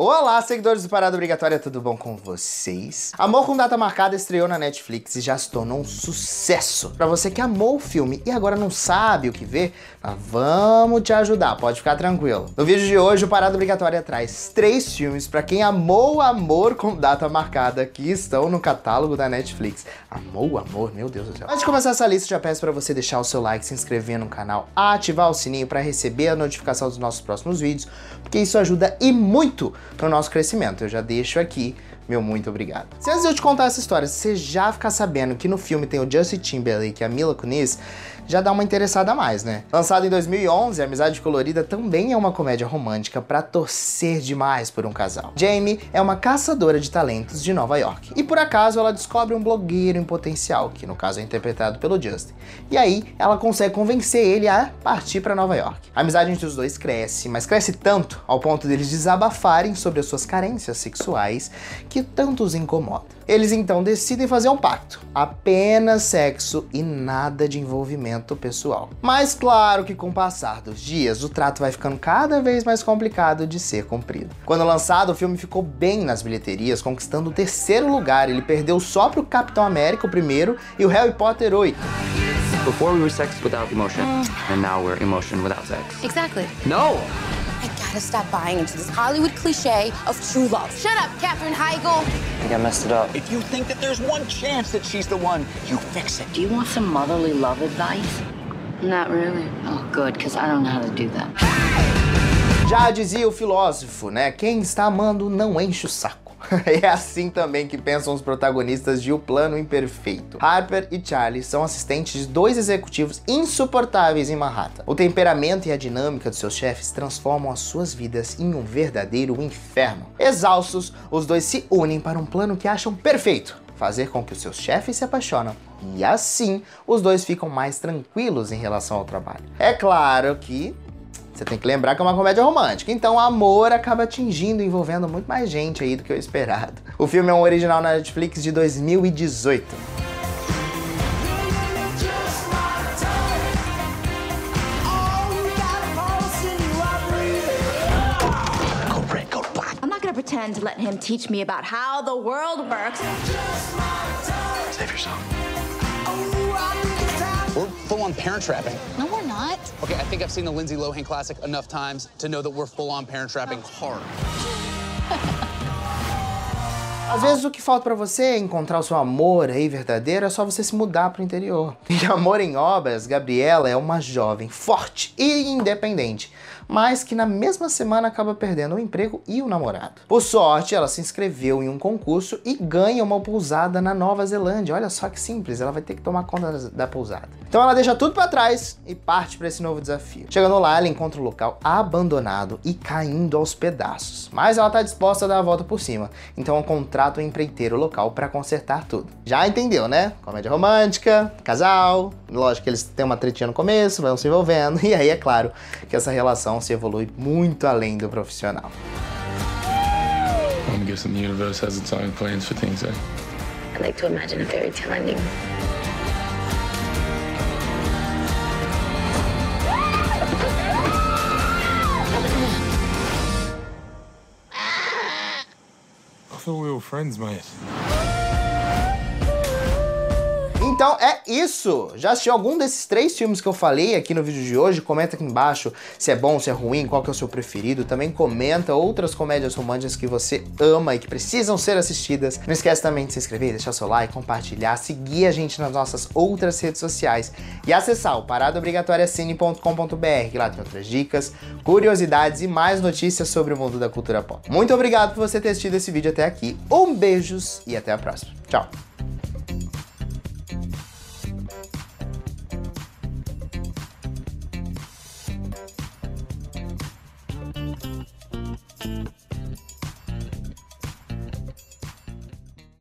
Olá, seguidores do Parada Obrigatória, tudo bom com vocês? Amor com Data Marcada estreou na Netflix e já se tornou um sucesso. Para você que amou o filme e agora não sabe o que ver, nós vamos te ajudar, pode ficar tranquilo. No vídeo de hoje, o Parada Obrigatória traz três filmes para quem amou Amor com Data Marcada que estão no catálogo da Netflix. Amou amor, meu Deus do céu. Antes de começar essa lista, já peço para você deixar o seu like, se inscrever no canal, ativar o sininho para receber a notificação dos nossos próximos vídeos, porque isso ajuda e muito para o nosso crescimento. Eu já deixo aqui meu muito obrigado. Se antes de eu te contar essa história, você já ficar sabendo que no filme tem o Justin Timberlake e a Mila Kunis, já dá uma interessada a mais, né? Lançado em 2011, Amizade Colorida também é uma comédia romântica para torcer demais por um casal. Jamie é uma caçadora de talentos de Nova York e por acaso ela descobre um blogueiro em potencial, que no caso é interpretado pelo Justin. E aí ela consegue convencer ele a partir para Nova York. A amizade entre os dois cresce, mas cresce tanto ao ponto deles desabafarem sobre as suas carências sexuais que tanto os incomoda. Eles então decidem fazer um pacto, apenas sexo e nada de envolvimento pessoal. Mas claro que com o passar dos dias, o trato vai ficando cada vez mais complicado de ser cumprido. Quando lançado, o filme ficou bem nas bilheterias, conquistando o terceiro lugar. Ele perdeu só pro Capitão América, o primeiro, e o Harry Potter 8. Before we were sex without emotion, and now we're emotion without sex. Exactly. No! Gotta stop buying into this Hollywood cliche of true love. Shut up, Katherine Heigl. I think I messed it up. If you think that there's one chance that she's the one, you fix it. Do you want some motherly love advice? Not really. Oh, good, because I don't know how to do that. Já dizia o filósofo, né? Quem está amando não enche o saco. é assim também que pensam os protagonistas de O Plano Imperfeito. Harper e Charlie são assistentes de dois executivos insuportáveis em Manhattan. O temperamento e a dinâmica dos seus chefes transformam as suas vidas em um verdadeiro inferno. Exaustos, os dois se unem para um plano que acham perfeito fazer com que os seus chefes se apaixonam. E assim, os dois ficam mais tranquilos em relação ao trabalho. É claro que você tem que lembrar que é uma comédia romântica, então o amor acaba atingindo e envolvendo muito mais gente aí do que o esperado. O filme é um original na Netflix de 2018. Go red, go black. I'm not gonna pretend to let him teach me about how the world works. Save yourself. We're full on parent trapping. No, we're not. Okay, I think I've seen the Lindsay Lohan classic enough times to know that we're full on parent trapping hard. Às vezes o que falta pra você é encontrar o seu amor aí verdadeiro, é só você se mudar pro interior. Em Amor em Obras, Gabriela é uma jovem forte e independente, mas que na mesma semana acaba perdendo o emprego e o namorado. Por sorte, ela se inscreveu em um concurso e ganha uma pousada na Nova Zelândia. Olha só que simples, ela vai ter que tomar conta da, da pousada. Então ela deixa tudo pra trás e parte para esse novo desafio. Chegando lá, ela encontra o local abandonado e caindo aos pedaços. Mas ela tá disposta a dar a volta por cima, então ela contrata um empreiteiro local para consertar tudo. Já entendeu, né? Comédia romântica, casal, lógico que eles têm uma tretinha no começo, vão se envolvendo, e aí é claro que essa relação se evolui muito além do profissional. I'm guessing the universe has its own plans for things, eh? I like to imagine a fairy tale ending. Thought we were friends, mate. Então é isso! Já assistiu algum desses três filmes que eu falei aqui no vídeo de hoje? Comenta aqui embaixo se é bom, se é ruim, qual que é o seu preferido. Também comenta outras comédias românticas que você ama e que precisam ser assistidas. Não esquece também de se inscrever, deixar seu like, compartilhar, seguir a gente nas nossas outras redes sociais e acessar o paradaobrigatoriacine.com.br, que lá tem outras dicas, curiosidades e mais notícias sobre o mundo da cultura pop. Muito obrigado por você ter assistido esse vídeo até aqui. Um beijos e até a próxima. Tchau!